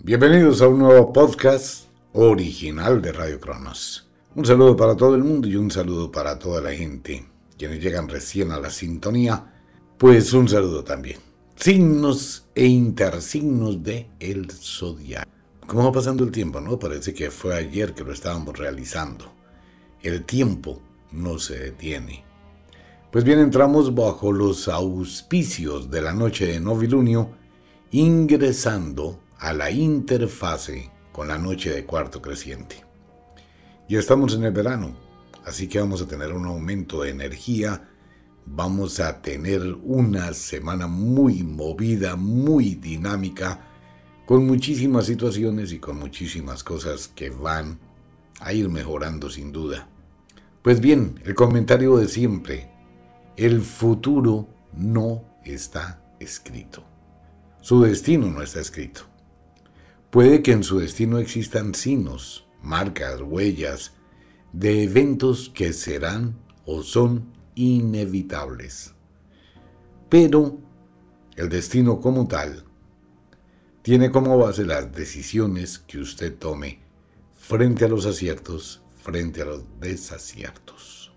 Bienvenidos a un nuevo podcast original de Radio Cronos. Un saludo para todo el mundo y un saludo para toda la gente. Quienes llegan recién a la sintonía, pues un saludo también. Signos e intersignos de el zodiaco. ¿Cómo va pasando el tiempo, no? Parece que fue ayer que lo estábamos realizando. El tiempo no se detiene. Pues bien, entramos bajo los auspicios de la noche de novilunio, ingresando a la interfase con la noche de cuarto creciente. Ya estamos en el verano, así que vamos a tener un aumento de energía, vamos a tener una semana muy movida, muy dinámica, con muchísimas situaciones y con muchísimas cosas que van a ir mejorando sin duda. Pues bien, el comentario de siempre, el futuro no está escrito. Su destino no está escrito. Puede que en su destino existan signos, marcas, huellas de eventos que serán o son inevitables. Pero el destino como tal tiene como base las decisiones que usted tome frente a los aciertos, frente a los desaciertos.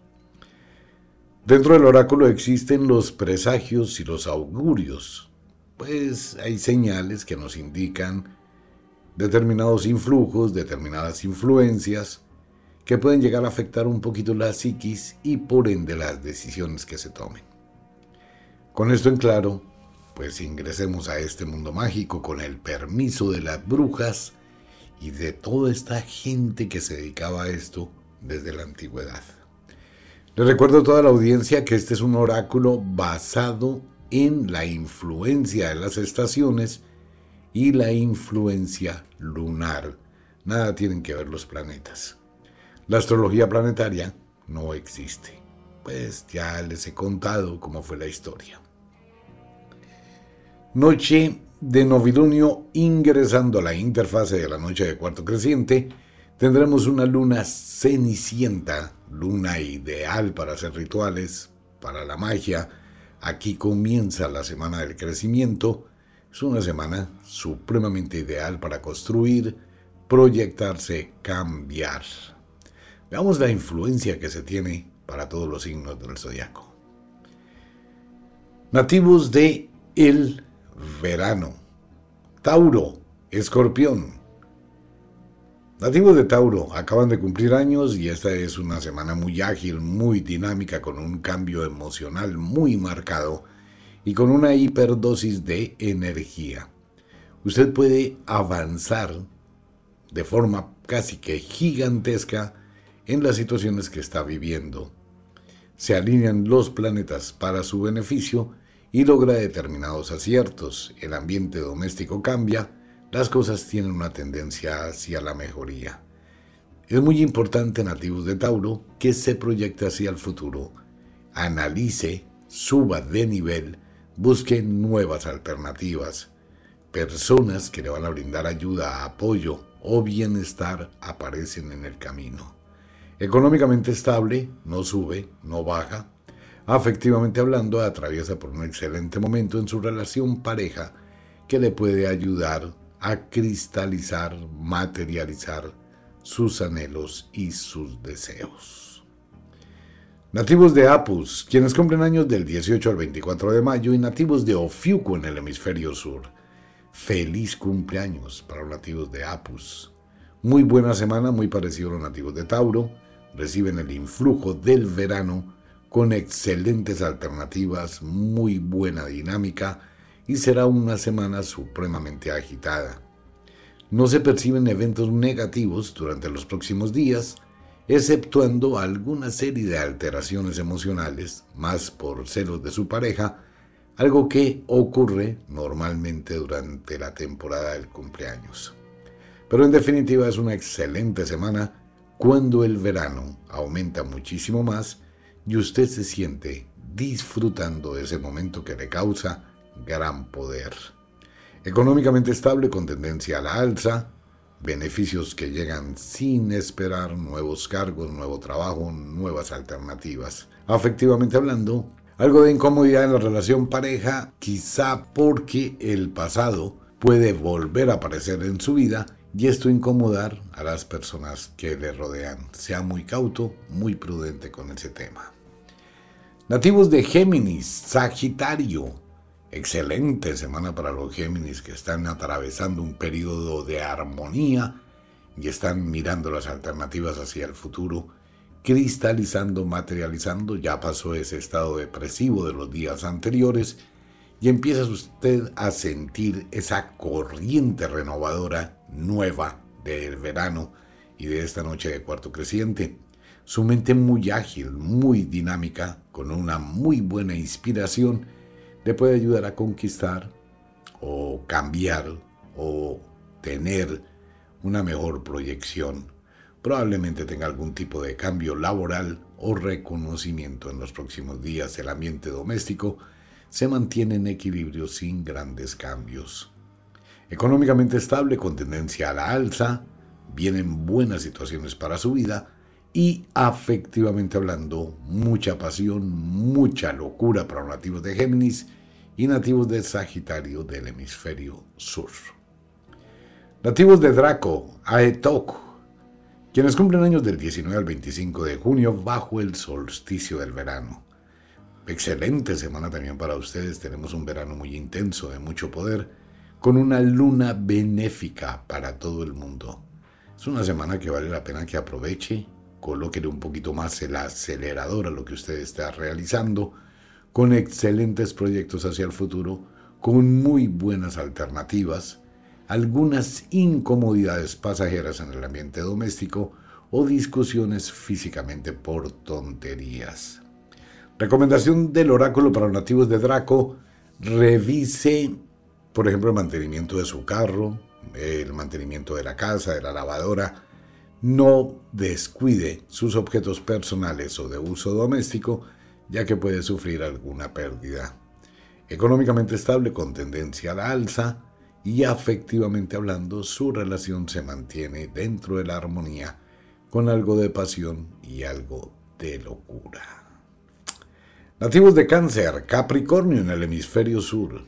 Dentro del oráculo existen los presagios y los augurios, pues hay señales que nos indican determinados influjos, determinadas influencias que pueden llegar a afectar un poquito la psiquis y por ende las decisiones que se tomen. Con esto en claro, pues ingresemos a este mundo mágico con el permiso de las brujas y de toda esta gente que se dedicaba a esto desde la antigüedad. Les recuerdo a toda la audiencia que este es un oráculo basado en la influencia de las estaciones y la influencia lunar. Nada tienen que ver los planetas. La astrología planetaria no existe. Pues ya les he contado cómo fue la historia. Noche de novilunio ingresando a la interfase de la noche de cuarto creciente, tendremos una luna cenicienta, luna ideal para hacer rituales, para la magia. Aquí comienza la semana del crecimiento es una semana supremamente ideal para construir, proyectarse, cambiar. Veamos la influencia que se tiene para todos los signos del zodiaco. Nativos de el verano. Tauro, Escorpión. Nativos de Tauro acaban de cumplir años y esta es una semana muy ágil, muy dinámica, con un cambio emocional muy marcado y con una hiperdosis de energía. Usted puede avanzar de forma casi que gigantesca en las situaciones que está viviendo. Se alinean los planetas para su beneficio y logra determinados aciertos. El ambiente doméstico cambia, las cosas tienen una tendencia hacia la mejoría. Es muy importante, nativos de Tauro, que se proyecte hacia el futuro, analice, suba de nivel, Busque nuevas alternativas, personas que le van a brindar ayuda, apoyo o bienestar aparecen en el camino. Económicamente estable, no sube, no baja. Afectivamente hablando, atraviesa por un excelente momento en su relación pareja que le puede ayudar a cristalizar, materializar sus anhelos y sus deseos. Nativos de Apus, quienes cumplen años del 18 al 24 de mayo, y nativos de Ofiuco en el hemisferio sur. Feliz cumpleaños para los nativos de Apus. Muy buena semana, muy parecido a los nativos de Tauro. Reciben el influjo del verano con excelentes alternativas, muy buena dinámica y será una semana supremamente agitada. No se perciben eventos negativos durante los próximos días, exceptuando alguna serie de alteraciones emocionales, más por celos de su pareja, algo que ocurre normalmente durante la temporada del cumpleaños. Pero en definitiva es una excelente semana cuando el verano aumenta muchísimo más y usted se siente disfrutando de ese momento que le causa gran poder. Económicamente estable con tendencia a la alza, beneficios que llegan sin esperar, nuevos cargos, nuevo trabajo, nuevas alternativas. Afectivamente hablando, algo de incomodidad en la relación pareja, quizá porque el pasado puede volver a aparecer en su vida y esto incomodar a las personas que le rodean. Sea muy cauto, muy prudente con ese tema. Nativos de Géminis, Sagitario. Excelente semana para los Géminis que están atravesando un periodo de armonía y están mirando las alternativas hacia el futuro, cristalizando, materializando. Ya pasó ese estado depresivo de los días anteriores y empieza usted a sentir esa corriente renovadora nueva del verano y de esta noche de cuarto creciente. Su mente muy ágil, muy dinámica, con una muy buena inspiración, le puede ayudar a conquistar o cambiar o tener una mejor proyección. Probablemente tenga algún tipo de cambio laboral o reconocimiento en los próximos días. El ambiente doméstico se mantiene en equilibrio sin grandes cambios. Económicamente estable con tendencia a la alza, vienen buenas situaciones para su vida y afectivamente hablando, mucha pasión, mucha locura para los nativos de Géminis y nativos de Sagitario del hemisferio sur. Nativos de Draco, Aetok, quienes cumplen años del 19 al 25 de junio bajo el solsticio del verano. Excelente semana también para ustedes. Tenemos un verano muy intenso, de mucho poder, con una luna benéfica para todo el mundo. Es una semana que vale la pena que aproveche, colóquele un poquito más el acelerador a lo que usted está realizando, con excelentes proyectos hacia el futuro, con muy buenas alternativas, algunas incomodidades pasajeras en el ambiente doméstico o discusiones físicamente por tonterías. Recomendación del oráculo para los nativos de Draco, revise, por ejemplo, el mantenimiento de su carro, el mantenimiento de la casa, de la lavadora. No descuide sus objetos personales o de uso doméstico, ya que puede sufrir alguna pérdida. Económicamente estable con tendencia a la alza y afectivamente hablando, su relación se mantiene dentro de la armonía con algo de pasión y algo de locura. Nativos de cáncer, Capricornio en el hemisferio sur.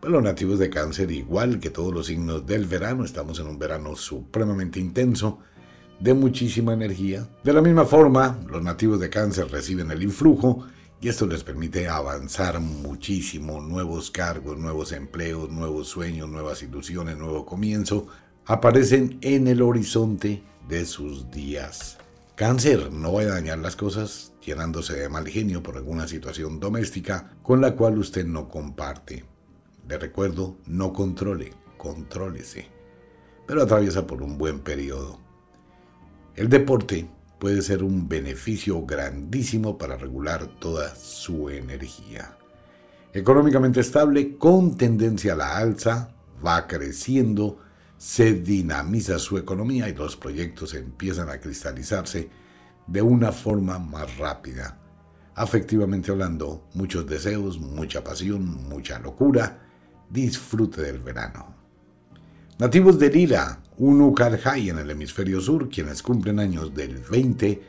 Pues los nativos de cáncer, igual que todos los signos del verano, estamos en un verano supremamente intenso, de muchísima energía. De la misma forma, los nativos de cáncer reciben el influjo y esto les permite avanzar muchísimo, nuevos cargos, nuevos empleos, nuevos sueños, nuevas ilusiones, nuevo comienzo, aparecen en el horizonte de sus días. Cáncer, no vaya a dañar las cosas llenándose de mal genio por alguna situación doméstica con la cual usted no comparte. Le recuerdo, no controle, contrólese, pero atraviesa por un buen periodo. El deporte puede ser un beneficio grandísimo para regular toda su energía. Económicamente estable, con tendencia a la alza, va creciendo, se dinamiza su economía y los proyectos empiezan a cristalizarse de una forma más rápida. Afectivamente hablando, muchos deseos, mucha pasión, mucha locura, disfrute del verano. Nativos de Lira, un Ukalhai en el hemisferio sur, quienes cumplen años del 20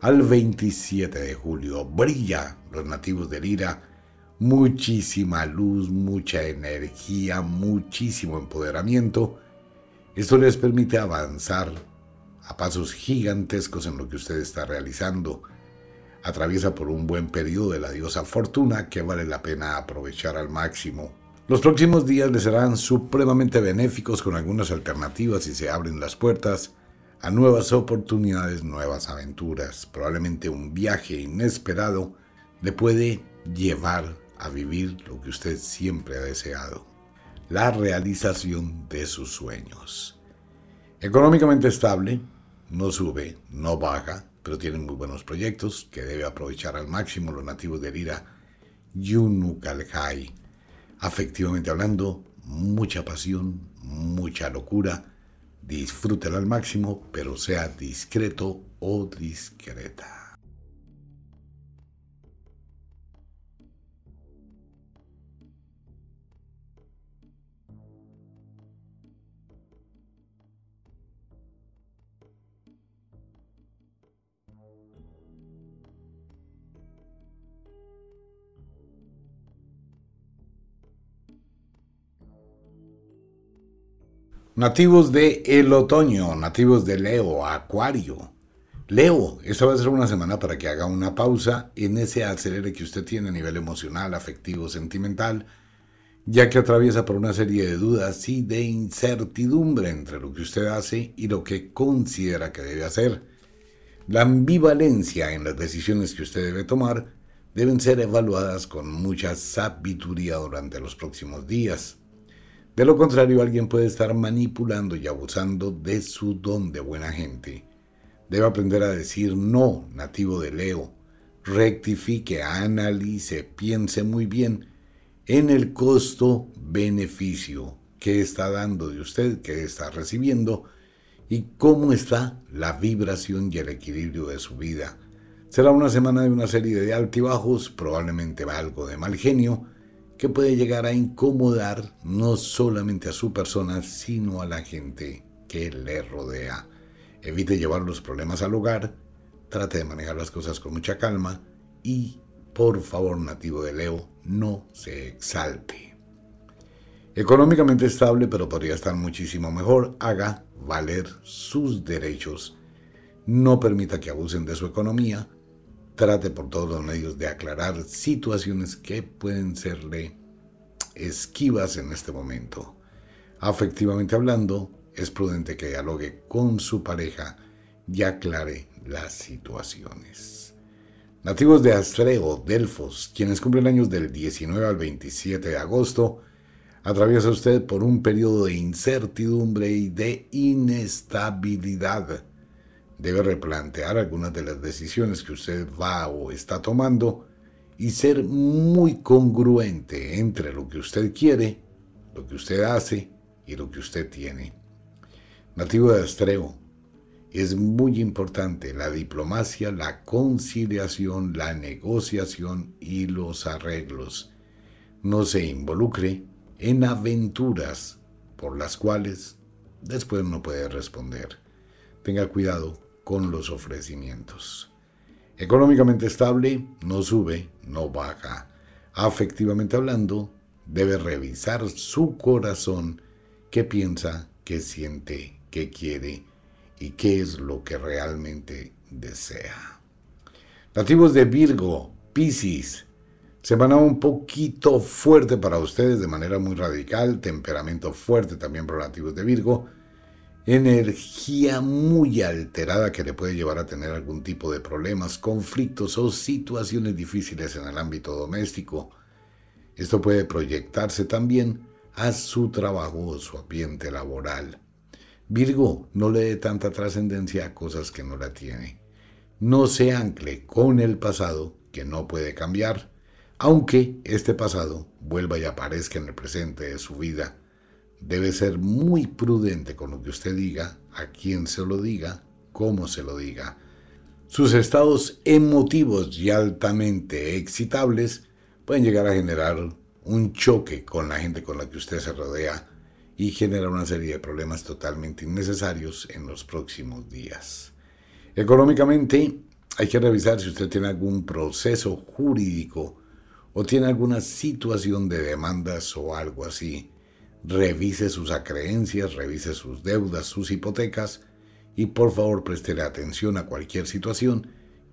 al 27 de julio. Brilla los nativos de Lira, muchísima luz, mucha energía, muchísimo empoderamiento esto les permite avanzar a pasos gigantescos en lo que usted está realizando. Atraviesa por un buen periodo de la diosa Fortuna que vale la pena aprovechar al máximo. Los próximos días les serán supremamente benéficos con algunas alternativas y se abren las puertas a nuevas oportunidades, nuevas aventuras. Probablemente un viaje inesperado le puede llevar a vivir lo que usted siempre ha deseado la realización de sus sueños. Económicamente estable, no sube, no baja, pero tiene muy buenos proyectos que debe aprovechar al máximo los nativos de Lira, Yunukalhai. Afectivamente hablando, mucha pasión, mucha locura, disfrútela al máximo, pero sea discreto o discreta. Nativos de el otoño, nativos de Leo, Acuario. Leo, esta va a ser una semana para que haga una pausa en ese acelere que usted tiene a nivel emocional, afectivo, sentimental, ya que atraviesa por una serie de dudas y de incertidumbre entre lo que usted hace y lo que considera que debe hacer. La ambivalencia en las decisiones que usted debe tomar deben ser evaluadas con mucha sabiduría durante los próximos días. De lo contrario, alguien puede estar manipulando y abusando de su don de buena gente. Debe aprender a decir no, nativo de Leo. Rectifique, analice, piense muy bien en el costo-beneficio que está dando de usted, que está recibiendo y cómo está la vibración y el equilibrio de su vida. Será una semana de una serie de altibajos, probablemente algo de mal genio, que puede llegar a incomodar no solamente a su persona, sino a la gente que le rodea. Evite llevar los problemas al hogar, trate de manejar las cosas con mucha calma y, por favor, nativo de Leo, no se exalte. Económicamente estable, pero podría estar muchísimo mejor, haga valer sus derechos. No permita que abusen de su economía, trate por todos los medios de aclarar situaciones que pueden serle esquivas en este momento. Afectivamente hablando, es prudente que dialogue con su pareja y aclare las situaciones. Nativos de Astreo, Delfos, quienes cumplen años del 19 al 27 de agosto, atraviesa usted por un periodo de incertidumbre y de inestabilidad debe replantear algunas de las decisiones que usted va o está tomando y ser muy congruente entre lo que usted quiere, lo que usted hace y lo que usted tiene. Nativo de Astreo, es muy importante la diplomacia, la conciliación, la negociación y los arreglos. No se involucre en aventuras por las cuales después no puede responder. Tenga cuidado con los ofrecimientos. Económicamente estable, no sube, no baja. Afectivamente hablando, debe revisar su corazón, qué piensa, qué siente, qué quiere y qué es lo que realmente desea. Nativos de Virgo, Piscis, semana un poquito fuerte para ustedes de manera muy radical, temperamento fuerte también para nativos de Virgo, energía muy alterada que le puede llevar a tener algún tipo de problemas, conflictos o situaciones difíciles en el ámbito doméstico. Esto puede proyectarse también a su trabajo o su ambiente laboral. Virgo, no le dé tanta trascendencia a cosas que no la tiene. No se ancle con el pasado que no puede cambiar, aunque este pasado vuelva y aparezca en el presente de su vida debe ser muy prudente con lo que usted diga, a quién se lo diga, cómo se lo diga. Sus estados emotivos y altamente excitables pueden llegar a generar un choque con la gente con la que usted se rodea y generar una serie de problemas totalmente innecesarios en los próximos días. Económicamente, hay que revisar si usted tiene algún proceso jurídico o tiene alguna situación de demandas o algo así revise sus acreencias, revise sus deudas, sus hipotecas y por favor preste atención a cualquier situación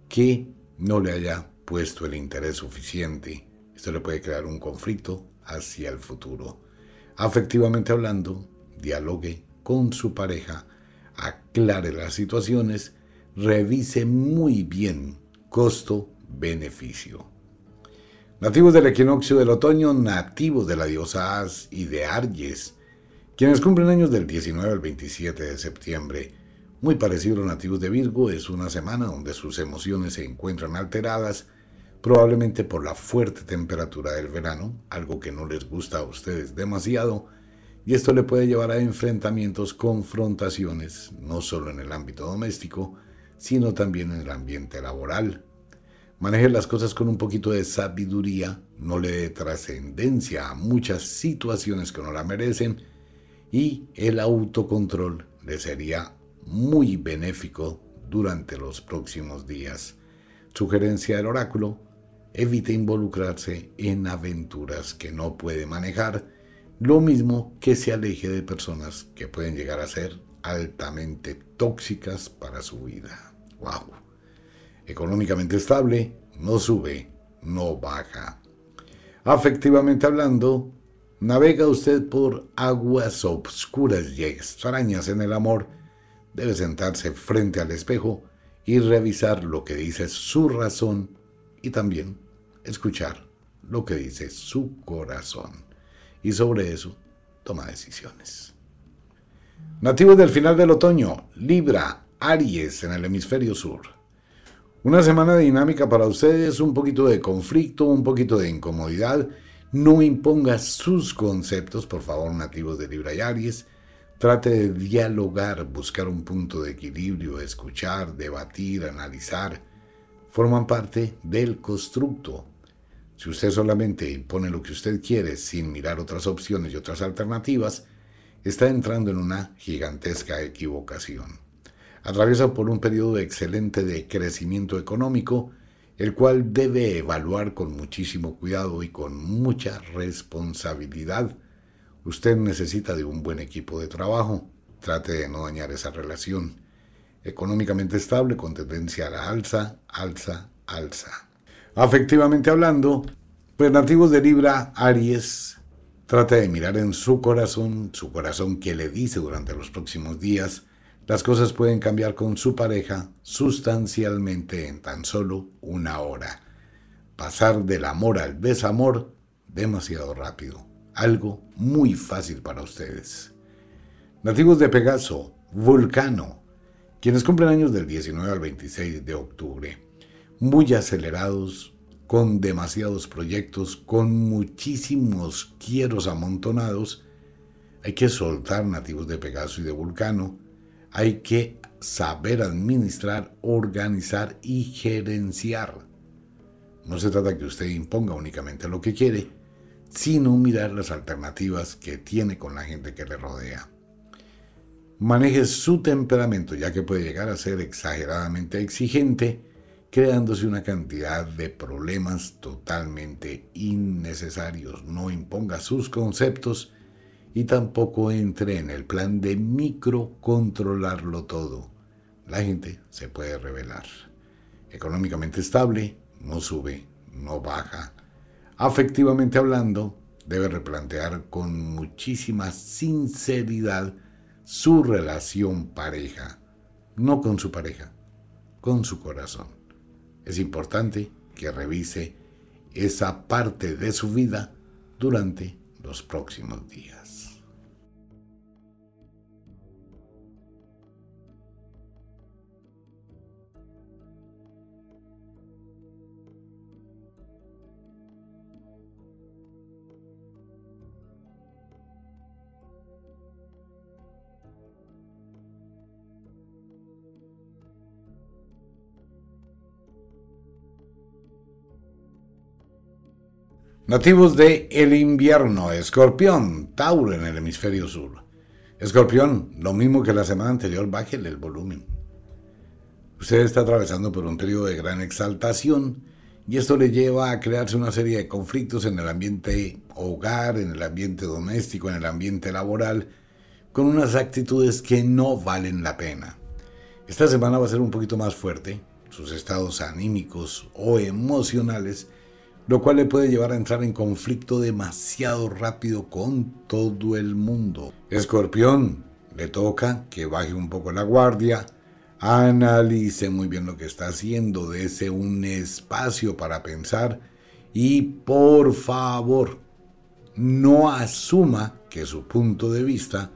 que no le haya puesto el interés suficiente. Esto le puede crear un conflicto hacia el futuro. Afectivamente hablando, dialogue con su pareja, aclare las situaciones, revise muy bien costo-beneficio. Nativos del equinoccio del otoño, nativos de la diosa As y de Arges, quienes cumplen años del 19 al 27 de septiembre. Muy parecido a los nativos de Virgo, es una semana donde sus emociones se encuentran alteradas, probablemente por la fuerte temperatura del verano, algo que no les gusta a ustedes demasiado, y esto le puede llevar a enfrentamientos, confrontaciones, no solo en el ámbito doméstico, sino también en el ambiente laboral. Maneje las cosas con un poquito de sabiduría, no le dé trascendencia a muchas situaciones que no la merecen y el autocontrol le sería muy benéfico durante los próximos días. Sugerencia del oráculo, evite involucrarse en aventuras que no puede manejar, lo mismo que se aleje de personas que pueden llegar a ser altamente tóxicas para su vida. ¡Wow! Económicamente estable, no sube, no baja. Afectivamente hablando, navega usted por aguas obscuras y extrañas en el amor. Debe sentarse frente al espejo y revisar lo que dice su razón y también escuchar lo que dice su corazón y sobre eso toma decisiones. Nativos del final del otoño, Libra, Aries en el hemisferio sur. Una semana dinámica para ustedes, un poquito de conflicto, un poquito de incomodidad. No imponga sus conceptos, por favor, nativos de Libra y Aries. Trate de dialogar, buscar un punto de equilibrio, escuchar, debatir, analizar. Forman parte del constructo si usted solamente impone lo que usted quiere sin mirar otras opciones y otras alternativas, está entrando en una gigantesca equivocación. Atraviesa por un periodo excelente de crecimiento económico, el cual debe evaluar con muchísimo cuidado y con mucha responsabilidad. Usted necesita de un buen equipo de trabajo. Trate de no dañar esa relación. Económicamente estable con tendencia a la alza, alza, alza. Afectivamente hablando, pues nativos de Libra, Aries, trata de mirar en su corazón, su corazón que le dice durante los próximos días, las cosas pueden cambiar con su pareja sustancialmente en tan solo una hora. Pasar del amor al desamor demasiado rápido. Algo muy fácil para ustedes. Nativos de Pegaso, Vulcano, quienes cumplen años del 19 al 26 de octubre muy acelerados, con demasiados proyectos, con muchísimos quieros amontonados. Hay que soltar nativos de Pegaso y de Vulcano. Hay que saber administrar, organizar y gerenciar. No se trata que usted imponga únicamente lo que quiere, sino mirar las alternativas que tiene con la gente que le rodea. Maneje su temperamento, ya que puede llegar a ser exageradamente exigente creándose una cantidad de problemas totalmente innecesarios. No imponga sus conceptos y tampoco entre en el plan de microcontrolarlo todo. La gente se puede revelar. Económicamente estable, no sube, no baja. Afectivamente hablando, debe replantear con muchísima sinceridad su relación pareja. No con su pareja, con su corazón es importante que revise esa parte de su vida durante los próximos días. Nativos de el invierno, escorpión, Tauro en el hemisferio sur. Escorpión, lo mismo que la semana anterior, bájele el volumen. Usted está atravesando por un periodo de gran exaltación y esto le lleva a crearse una serie de conflictos en el ambiente hogar, en el ambiente doméstico, en el ambiente laboral, con unas actitudes que no valen la pena. Esta semana va a ser un poquito más fuerte, sus estados anímicos o emocionales lo cual le puede llevar a entrar en conflicto demasiado rápido con todo el mundo. Escorpión, le toca que baje un poco la guardia, analice muy bien lo que está haciendo, dése un espacio para pensar y por favor, no asuma que su punto de vista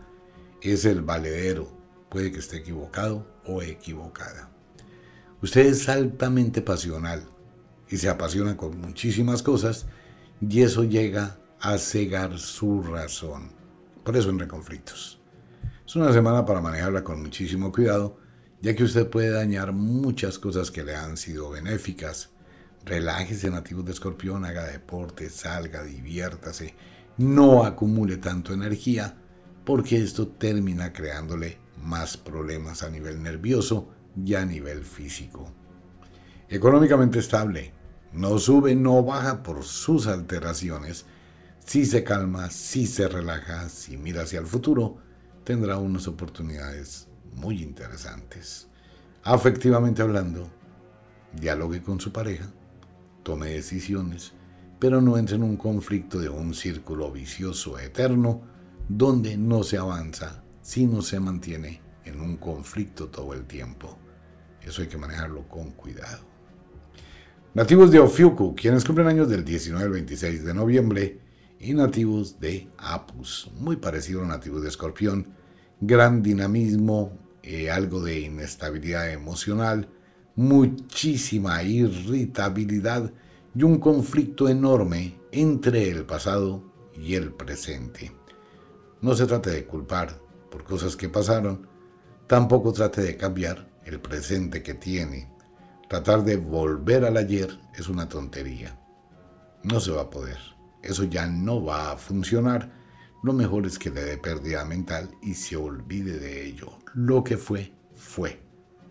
es el valedero. Puede que esté equivocado o equivocada. Usted es altamente pasional y se apasiona con muchísimas cosas y eso llega a cegar su razón. Por eso entra en conflictos. Es una semana para manejarla con muchísimo cuidado, ya que usted puede dañar muchas cosas que le han sido benéficas. Relájese, nativos de escorpión, haga deporte, salga, diviértase, no acumule tanto energía, porque esto termina creándole más problemas a nivel nervioso y a nivel físico. Económicamente estable, no sube, no baja por sus alteraciones. Si se calma, si se relaja, si mira hacia el futuro, tendrá unas oportunidades muy interesantes. Afectivamente hablando, dialogue con su pareja, tome decisiones, pero no entre en un conflicto de un círculo vicioso eterno donde no se avanza, sino se mantiene en un conflicto todo el tiempo. Eso hay que manejarlo con cuidado. Nativos de Ofiuku, quienes cumplen años del 19 al 26 de noviembre, y nativos de Apus, muy parecido a nativos de Escorpión, gran dinamismo, eh, algo de inestabilidad emocional, muchísima irritabilidad y un conflicto enorme entre el pasado y el presente. No se trate de culpar por cosas que pasaron, tampoco trate de cambiar el presente que tiene Tratar de volver al ayer es una tontería. No se va a poder. Eso ya no va a funcionar. Lo mejor es que le dé pérdida mental y se olvide de ello. Lo que fue, fue.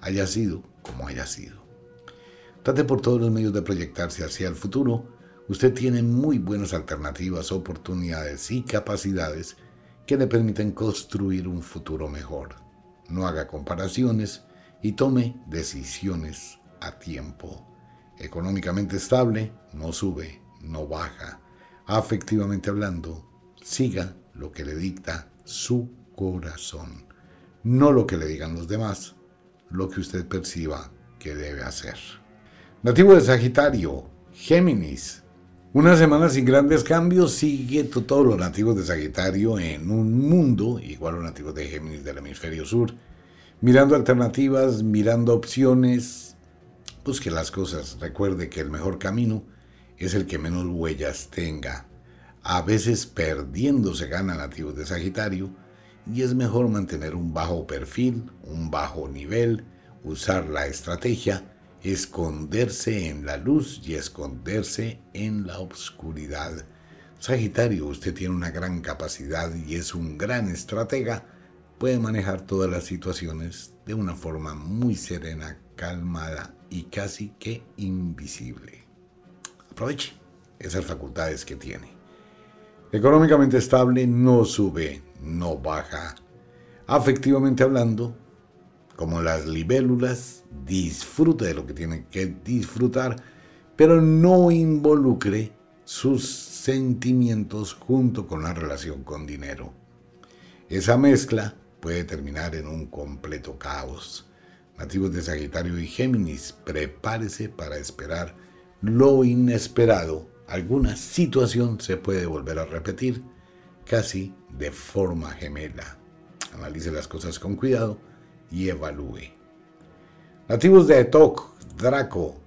Haya sido como haya sido. Trate por todos los medios de proyectarse hacia el futuro. Usted tiene muy buenas alternativas, oportunidades y capacidades que le permiten construir un futuro mejor. No haga comparaciones y tome decisiones a tiempo. Económicamente estable, no sube, no baja. Afectivamente hablando, siga lo que le dicta su corazón, no lo que le digan los demás, lo que usted perciba que debe hacer. Nativo de Sagitario, Géminis. Una semana sin grandes cambios sigue todos los nativos de Sagitario en un mundo, igual los nativos de Géminis del hemisferio sur, mirando alternativas, mirando opciones, busque las cosas, recuerde que el mejor camino es el que menos huellas tenga. A veces perdiendo se gana nativos de Sagitario y es mejor mantener un bajo perfil, un bajo nivel, usar la estrategia, esconderse en la luz y esconderse en la oscuridad. Sagitario, usted tiene una gran capacidad y es un gran estratega, puede manejar todas las situaciones de una forma muy serena, calmada y casi que invisible. Aproveche esas facultades que tiene. Económicamente estable, no sube, no baja. Afectivamente hablando, como las libélulas, disfrute de lo que tiene que disfrutar, pero no involucre sus sentimientos junto con la relación con dinero. Esa mezcla puede terminar en un completo caos. Nativos de Sagitario y Géminis, prepárese para esperar lo inesperado. Alguna situación se puede volver a repetir casi de forma gemela. Analice las cosas con cuidado y evalúe. Nativos de Etok, Draco,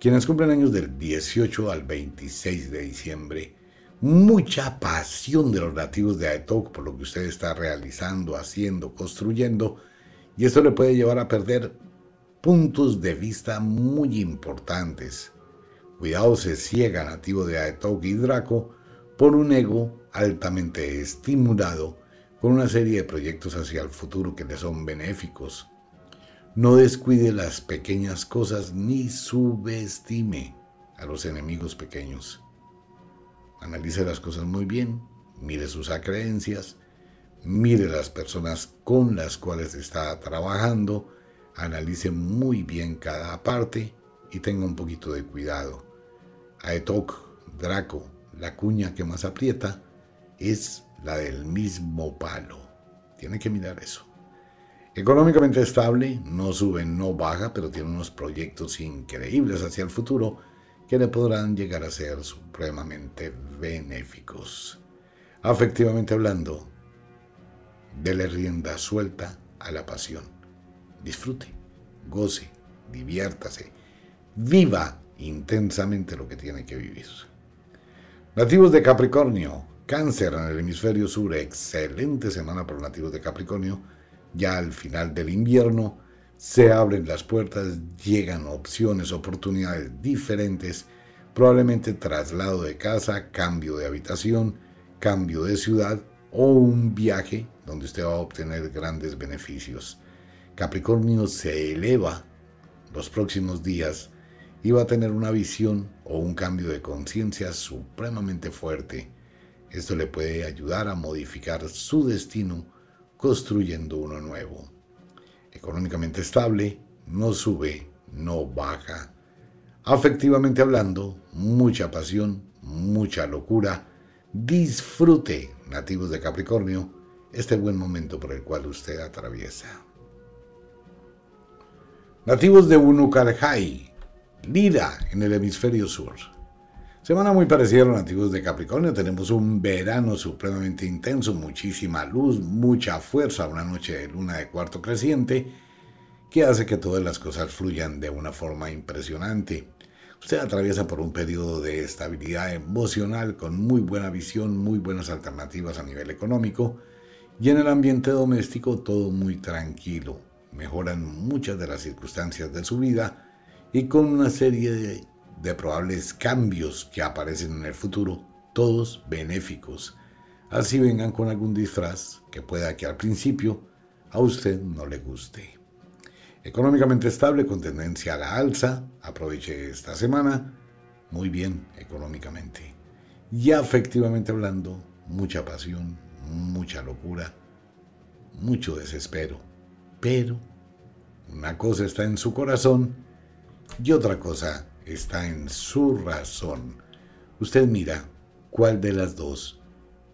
quienes cumplen años del 18 al 26 de diciembre, mucha pasión de los nativos de Aetok por lo que usted está realizando, haciendo, construyendo, y esto le puede llevar a perder puntos de vista muy importantes. Cuidado se ciega nativo de Aetok y Draco por un ego altamente estimulado con una serie de proyectos hacia el futuro que le son benéficos. No descuide las pequeñas cosas ni subestime a los enemigos pequeños. Analice las cosas muy bien, mire sus acreencias, mire las personas con las cuales está trabajando, analice muy bien cada parte y tenga un poquito de cuidado. Aetok, Draco, la cuña que más aprieta es la del mismo palo. Tiene que mirar eso. Económicamente estable, no sube, no baja, pero tiene unos proyectos increíbles hacia el futuro que le podrán llegar a ser supremamente benéficos. Afectivamente hablando, Dele rienda suelta a la pasión. Disfrute, goce, diviértase, viva intensamente lo que tiene que vivir. Nativos de Capricornio, Cáncer en el hemisferio sur, excelente semana para los nativos de Capricornio. Ya al final del invierno se abren las puertas, llegan opciones, oportunidades diferentes, probablemente traslado de casa, cambio de habitación, cambio de ciudad o un viaje donde usted va a obtener grandes beneficios. Capricornio se eleva los próximos días y va a tener una visión o un cambio de conciencia supremamente fuerte esto le puede ayudar a modificar su destino construyendo uno nuevo. Económicamente estable, no sube, no baja. Afectivamente hablando, mucha pasión, mucha locura. Disfrute, nativos de Capricornio, este buen momento por el cual usted atraviesa. Nativos de Unucarjay, Lira en el hemisferio sur. Semana muy parecida a los nativos de Capricornio. Tenemos un verano supremamente intenso, muchísima luz, mucha fuerza, una noche de luna de cuarto creciente que hace que todas las cosas fluyan de una forma impresionante. Usted atraviesa por un periodo de estabilidad emocional con muy buena visión, muy buenas alternativas a nivel económico y en el ambiente doméstico todo muy tranquilo. Mejoran muchas de las circunstancias de su vida y con una serie de probables cambios que aparecen en el futuro, todos benéficos. Así vengan con algún disfraz que pueda que al principio a usted no le guste. Económicamente estable con tendencia a la alza, aproveche esta semana muy bien económicamente. Y afectivamente hablando, mucha pasión, mucha locura, mucho desespero. Pero una cosa está en su corazón y otra cosa está en su razón. Usted mira cuál de las dos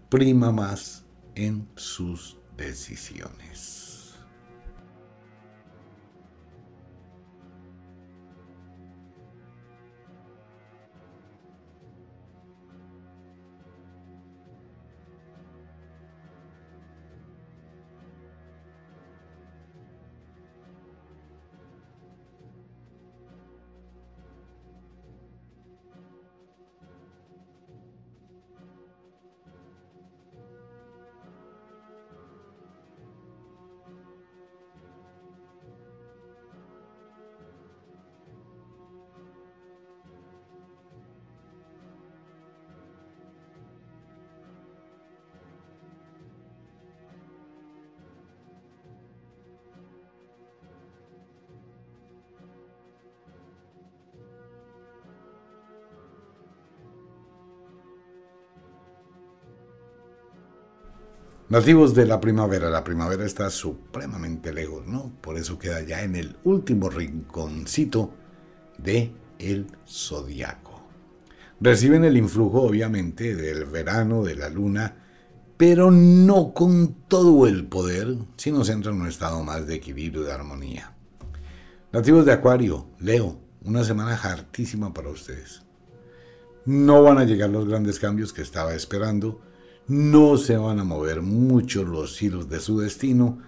prima más en sus decisiones. Nativos de la primavera. La primavera está supremamente lejos, ¿no? Por eso queda ya en el último rinconcito de el zodiaco. Reciben el influjo, obviamente, del verano, de la luna, pero no con todo el poder, sino se entra en un estado más de equilibrio, de armonía. Nativos de Acuario, Leo, una semana hartísima para ustedes. No van a llegar los grandes cambios que estaba esperando no se van a mover mucho los hilos de su destino.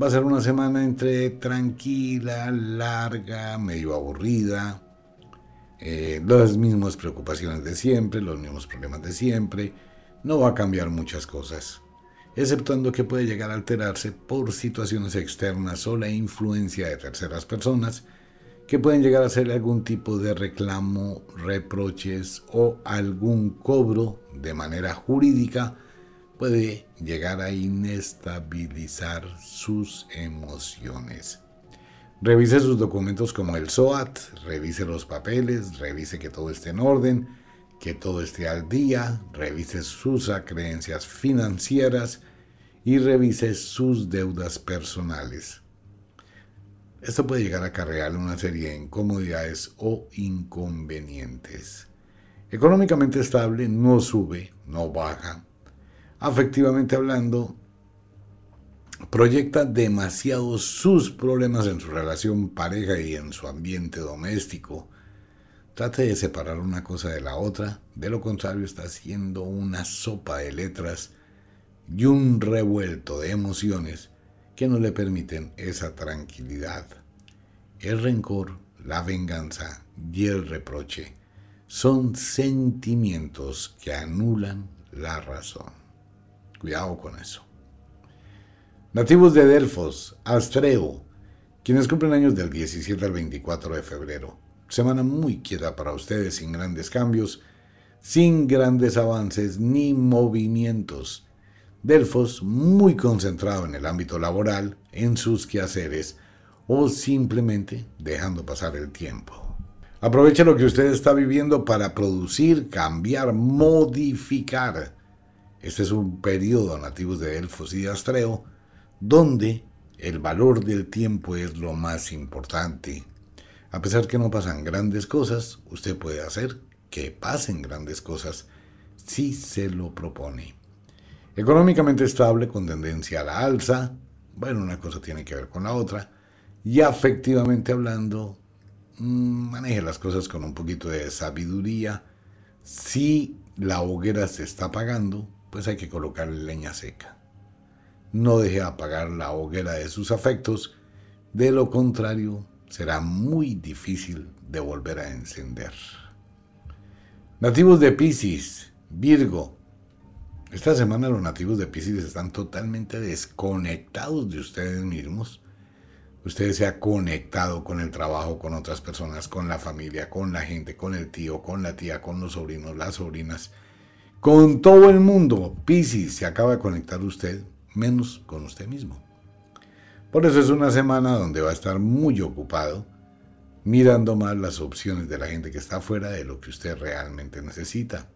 Va a ser una semana entre tranquila, larga, medio aburrida. Eh, las mismas preocupaciones de siempre, los mismos problemas de siempre. No va a cambiar muchas cosas, exceptuando que puede llegar a alterarse por situaciones externas o la influencia de terceras personas que pueden llegar a hacerle algún tipo de reclamo, reproches o algún cobro de manera jurídica puede llegar a inestabilizar sus emociones. Revise sus documentos como el SOAT, revise los papeles, revise que todo esté en orden, que todo esté al día, revise sus creencias financieras y revise sus deudas personales. Esto puede llegar a acarrearle una serie de incomodidades o inconvenientes. Económicamente estable, no sube, no baja. Afectivamente hablando, proyecta demasiado sus problemas en su relación pareja y en su ambiente doméstico. Trate de separar una cosa de la otra, de lo contrario está haciendo una sopa de letras y un revuelto de emociones que no le permiten esa tranquilidad. El rencor, la venganza y el reproche son sentimientos que anulan la razón. Cuidado con eso. Nativos de Delfos, Astreo, quienes cumplen años del 17 al 24 de febrero. Semana muy quieta para ustedes, sin grandes cambios, sin grandes avances ni movimientos. Delfos muy concentrado en el ámbito laboral, en sus quehaceres o simplemente dejando pasar el tiempo. Aproveche lo que usted está viviendo para producir, cambiar, modificar. Este es un periodo nativo de Delfos y de Astreo donde el valor del tiempo es lo más importante. A pesar que no pasan grandes cosas, usted puede hacer que pasen grandes cosas si se lo propone. Económicamente estable con tendencia a la alza, bueno, una cosa tiene que ver con la otra, y afectivamente hablando, maneje las cosas con un poquito de sabiduría. Si la hoguera se está apagando, pues hay que colocarle leña seca. No deje apagar la hoguera de sus afectos, de lo contrario será muy difícil de volver a encender. Nativos de Pisces, Virgo. Esta semana los nativos de Pisces están totalmente desconectados de ustedes mismos. Usted se ha conectado con el trabajo, con otras personas, con la familia, con la gente, con el tío, con la tía, con los sobrinos, las sobrinas, con todo el mundo. Pisces se acaba de conectar usted, menos con usted mismo. Por eso es una semana donde va a estar muy ocupado mirando más las opciones de la gente que está fuera de lo que usted realmente necesita.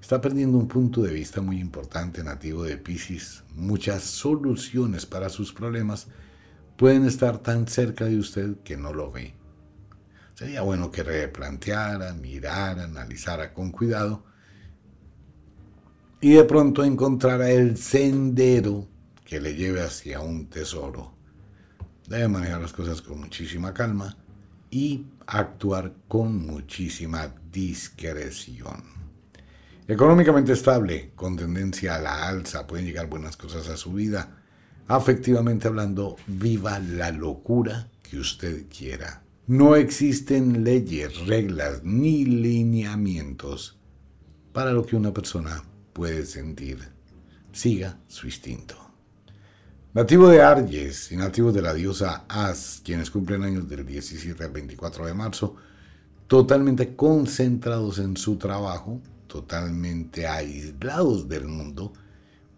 Está perdiendo un punto de vista muy importante nativo de Pisces. Muchas soluciones para sus problemas pueden estar tan cerca de usted que no lo ve. Sería bueno que replanteara, mirara, analizara con cuidado y de pronto encontrara el sendero que le lleve hacia un tesoro. Debe manejar las cosas con muchísima calma y actuar con muchísima discreción. Económicamente estable, con tendencia a la alza, pueden llegar buenas cosas a su vida. Afectivamente hablando, viva la locura que usted quiera. No existen leyes, reglas ni lineamientos para lo que una persona puede sentir. Siga su instinto. Nativo de Arges y nativo de la diosa As, quienes cumplen años del 17 al 24 de marzo, totalmente concentrados en su trabajo, totalmente aislados del mundo,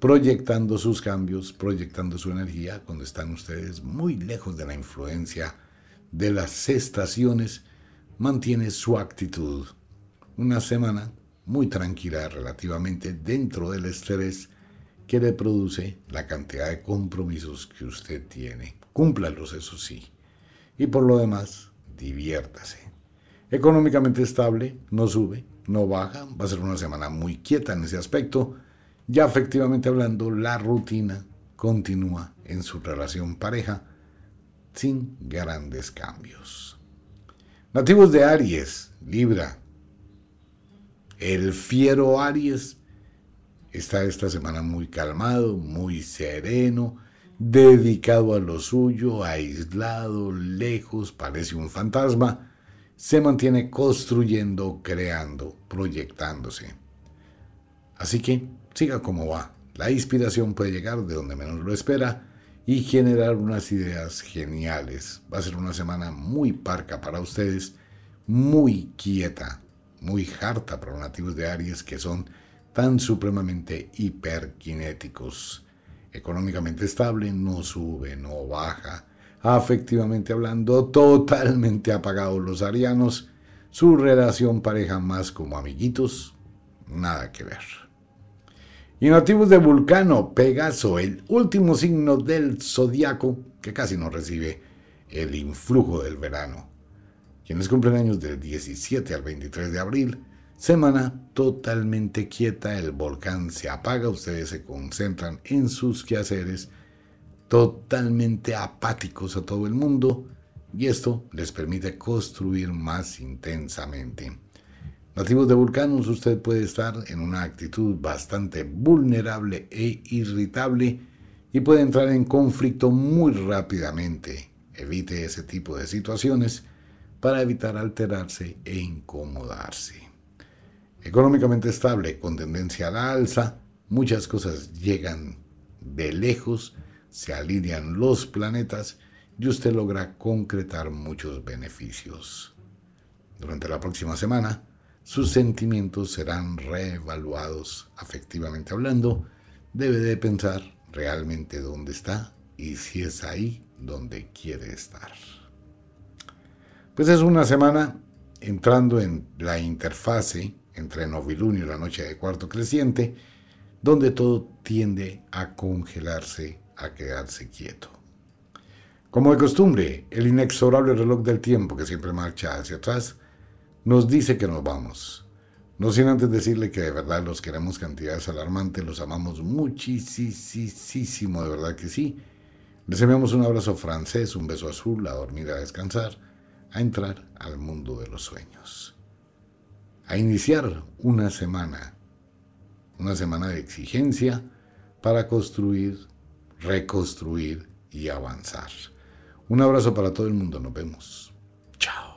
proyectando sus cambios, proyectando su energía, cuando están ustedes muy lejos de la influencia de las estaciones, mantiene su actitud. Una semana muy tranquila relativamente dentro del estrés que le produce la cantidad de compromisos que usted tiene. Cúmplalos, eso sí. Y por lo demás, diviértase. Económicamente estable, no sube, no baja, va a ser una semana muy quieta en ese aspecto. Ya efectivamente hablando, la rutina continúa en su relación pareja sin grandes cambios. Nativos de Aries, Libra. El fiero Aries está esta semana muy calmado, muy sereno, dedicado a lo suyo, aislado, lejos, parece un fantasma, se mantiene construyendo, creando, proyectándose. Así que siga como va. La inspiración puede llegar de donde menos lo espera y generar unas ideas geniales. Va a ser una semana muy parca para ustedes, muy quieta, muy harta para los nativos de Aries que son tan supremamente hiperkinéticos. Económicamente estable, no sube, no baja. Afectivamente hablando, totalmente apagados los arianos. Su relación pareja más como amiguitos, nada que ver. Y nativos de Vulcano, Pegaso, el último signo del zodiaco que casi no recibe el influjo del verano. Quienes cumplen años del 17 al 23 de abril Semana totalmente quieta, el volcán se apaga, ustedes se concentran en sus quehaceres, totalmente apáticos a todo el mundo, y esto les permite construir más intensamente. Nativos de vulcanos, usted puede estar en una actitud bastante vulnerable e irritable y puede entrar en conflicto muy rápidamente. Evite ese tipo de situaciones para evitar alterarse e incomodarse. económicamente estable, con tendencia a la alza, muchas cosas llegan de lejos, se alinean los planetas y usted logra concretar muchos beneficios. Durante la próxima semana, sus sentimientos serán reevaluados afectivamente hablando. Debe de pensar realmente dónde está y si es ahí donde quiere estar. Pues es una semana entrando en la interfase entre novilunio y la noche de cuarto creciente, donde todo tiende a congelarse, a quedarse quieto. Como de costumbre, el inexorable reloj del tiempo que siempre marcha hacia atrás nos dice que nos vamos. No sin antes decirle que de verdad los queremos cantidades alarmantes, los amamos muchísimo, de verdad que sí. Les enviamos un abrazo francés, un beso azul, a dormir, a descansar, a entrar al mundo de los sueños. A iniciar una semana, una semana de exigencia para construir, reconstruir y avanzar. Un abrazo para todo el mundo, nos vemos. Chao.